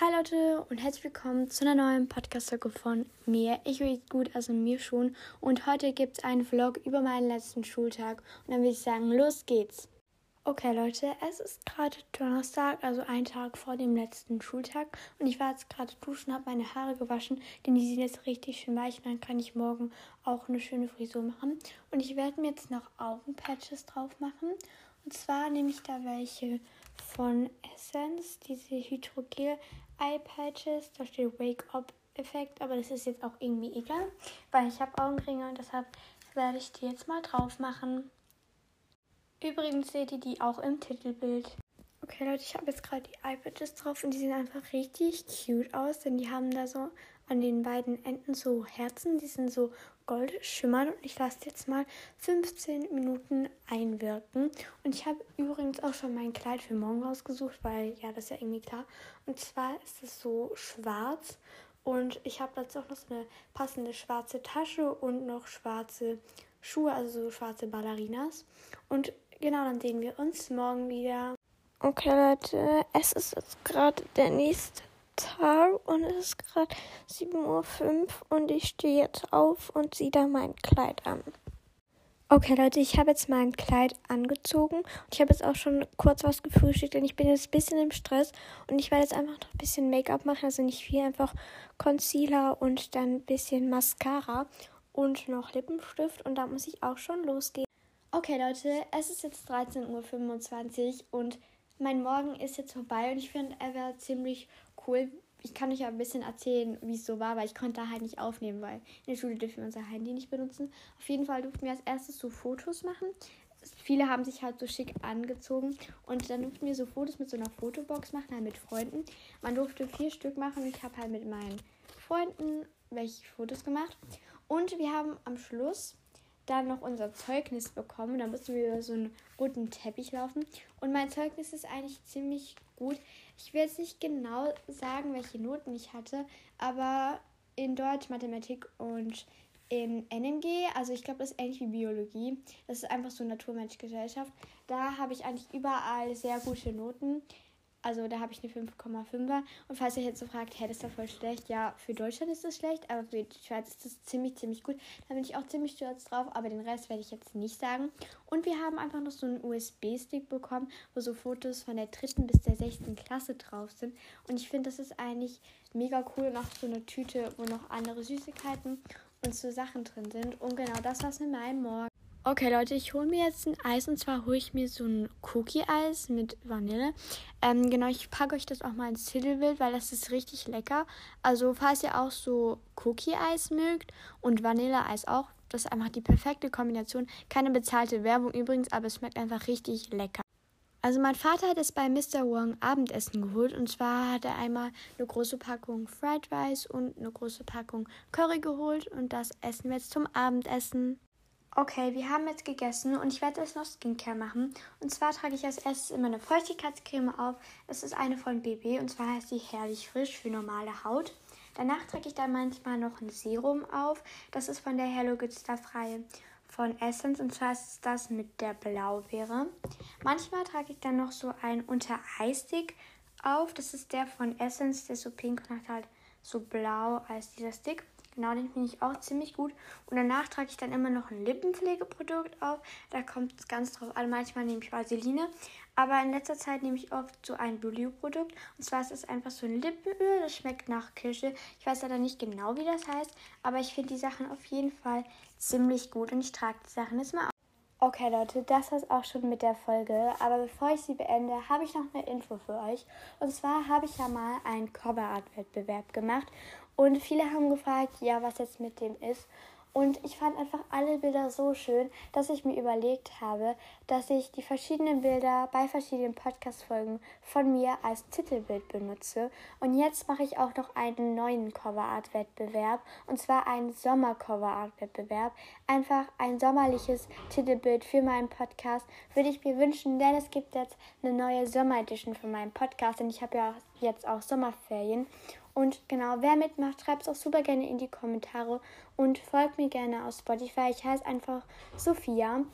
Hi Leute und herzlich willkommen zu einer neuen Podcast-Folge von mir. Ich will gut, also mir schon. Und heute gibt es einen Vlog über meinen letzten Schultag. Und dann würde ich sagen, los geht's. Okay Leute, es ist gerade Donnerstag, also ein Tag vor dem letzten Schultag. Und ich war jetzt gerade duschen, habe meine Haare gewaschen, denn die sind jetzt richtig schön weich. Und dann kann ich morgen auch eine schöne Frisur machen. Und ich werde mir jetzt noch Augenpatches drauf machen. Und zwar nehme ich da welche von Essence, diese Hydrogel Eye Patches. Da steht Wake Up Effekt, aber das ist jetzt auch irgendwie egal, weil ich habe Augenringe und deshalb werde ich die jetzt mal drauf machen. Übrigens seht ihr die auch im Titelbild. Okay Leute, ich habe jetzt gerade die Eye Patches drauf und die sehen einfach richtig cute aus, denn die haben da so an den beiden Enden so Herzen, die sind so gold schimmernd und ich lasse jetzt mal 15 Minuten einwirken. Und ich habe übrigens auch schon mein Kleid für morgen rausgesucht, weil ja, das ist ja irgendwie klar. Und zwar ist es so schwarz und ich habe dazu auch noch so eine passende schwarze Tasche und noch schwarze Schuhe, also so schwarze Ballerinas. Und genau, dann sehen wir uns morgen wieder. Okay Leute, es ist jetzt gerade der nächste Tag und es ist gerade 7.05 Uhr und ich stehe jetzt auf und ziehe da mein Kleid an. Okay, Leute, ich habe jetzt mein Kleid angezogen und ich habe jetzt auch schon kurz was gefrühstückt, denn ich bin jetzt ein bisschen im Stress und ich werde jetzt einfach noch ein bisschen Make-up machen, also nicht viel, einfach Concealer und dann ein bisschen Mascara und noch Lippenstift und da muss ich auch schon losgehen. Okay, Leute, es ist jetzt 13.25 Uhr und mein Morgen ist jetzt vorbei und ich finde, er wäre ziemlich cool. Ich kann euch ja ein bisschen erzählen, wie es so war, weil ich konnte halt nicht aufnehmen, weil in der Schule dürfen wir unser Handy nicht benutzen. Auf jeden Fall durften wir als erstes so Fotos machen. Viele haben sich halt so schick angezogen und dann durften wir so Fotos mit so einer Fotobox machen, halt mit Freunden. Man durfte vier Stück machen und ich habe halt mit meinen Freunden welche Fotos gemacht. Und wir haben am Schluss dann noch unser Zeugnis bekommen. Da mussten wir über so einen roten Teppich laufen. Und mein Zeugnis ist eigentlich ziemlich gut. Ich will jetzt nicht genau sagen, welche Noten ich hatte, aber in Deutsch, Mathematik und in NMG, also ich glaube, das ist ähnlich wie Biologie. Das ist einfach so Naturmenschgesellschaft. Da habe ich eigentlich überall sehr gute Noten. Also da habe ich eine 5,5er. Und falls ihr jetzt so fragt, hey, das ist doch voll schlecht. Ja, für Deutschland ist das schlecht, aber für die Schweiz ist das ziemlich, ziemlich gut. Da bin ich auch ziemlich stolz drauf, aber den Rest werde ich jetzt nicht sagen. Und wir haben einfach noch so einen USB-Stick bekommen, wo so Fotos von der dritten bis der sechsten Klasse drauf sind. Und ich finde, das ist eigentlich mega cool. Und auch so eine Tüte, wo noch andere Süßigkeiten und so Sachen drin sind. Und genau das war's mit meinem Morgen. Okay, Leute, ich hole mir jetzt ein Eis und zwar hole ich mir so ein Cookie-Eis mit Vanille. Ähm, genau, ich packe euch das auch mal ins Titelbild, weil das ist richtig lecker. Also, falls ihr auch so Cookie-Eis mögt und Vanille-Eis auch, das ist einfach die perfekte Kombination. Keine bezahlte Werbung übrigens, aber es schmeckt einfach richtig lecker. Also mein Vater hat es bei Mr. Wong Abendessen geholt und zwar hat er einmal eine große Packung Fried Rice und eine große Packung Curry geholt und das essen wir jetzt zum Abendessen. Okay, wir haben jetzt gegessen und ich werde jetzt noch Skincare machen. Und zwar trage ich als erstes immer eine Feuchtigkeitscreme auf. Das ist eine von BB und zwar heißt die Herrlich Frisch für normale Haut. Danach trage ich dann manchmal noch ein Serum auf. Das ist von der Hello Good Stuff Reihe von Essence und zwar ist das mit der Blaubeere. Manchmal trage ich dann noch so einen Unter-Eye-Stick auf. Das ist der von Essence, der so pink und hat halt so blau als dieser Stick. Genau, den finde ich auch ziemlich gut. Und danach trage ich dann immer noch ein Lippenpflegeprodukt auf. Da kommt es ganz drauf an. Manchmal nehme ich Vaseline. Aber in letzter Zeit nehme ich oft so ein Blue-Produkt. Und zwar ist es einfach so ein Lippenöl. Das schmeckt nach Kirsche. Ich weiß leider nicht genau, wie das heißt. Aber ich finde die Sachen auf jeden Fall ziemlich gut. Und ich trage die Sachen jetzt mal auf. Okay Leute, das war's auch schon mit der Folge. Aber bevor ich sie beende, habe ich noch eine Info für euch. Und zwar habe ich ja mal einen Coverart-Wettbewerb gemacht. Und viele haben gefragt, ja, was jetzt mit dem ist. Und ich fand einfach alle Bilder so schön, dass ich mir überlegt habe, dass ich die verschiedenen Bilder bei verschiedenen Podcast-Folgen von mir als Titelbild benutze. Und jetzt mache ich auch noch einen neuen Coverart-Wettbewerb. Und zwar einen Sommer-Coverart-Wettbewerb. Einfach ein sommerliches Titelbild für meinen Podcast würde ich mir wünschen, denn es gibt jetzt eine neue Sommer-Edition für meinen Podcast. Und ich habe ja jetzt auch Sommerferien. Und genau, wer mitmacht, schreibt es auch super gerne in die Kommentare und folgt mir gerne auf Spotify. Ich heiße einfach Sophia.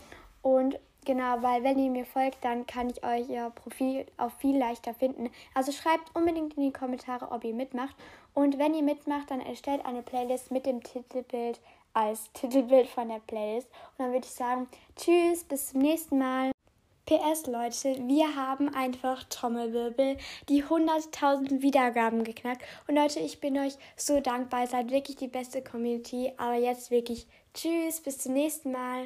Und Genau, weil wenn ihr mir folgt, dann kann ich euer Profil auch viel leichter finden. Also schreibt unbedingt in die Kommentare, ob ihr mitmacht. Und wenn ihr mitmacht, dann erstellt eine Playlist mit dem Titelbild als Titelbild von der Playlist. Und dann würde ich sagen, tschüss, bis zum nächsten Mal. PS Leute, wir haben einfach Trommelwirbel, die 100.000 Wiedergaben geknackt. Und Leute, ich bin euch so dankbar. Ihr seid wirklich die beste Community. Aber jetzt wirklich tschüss, bis zum nächsten Mal.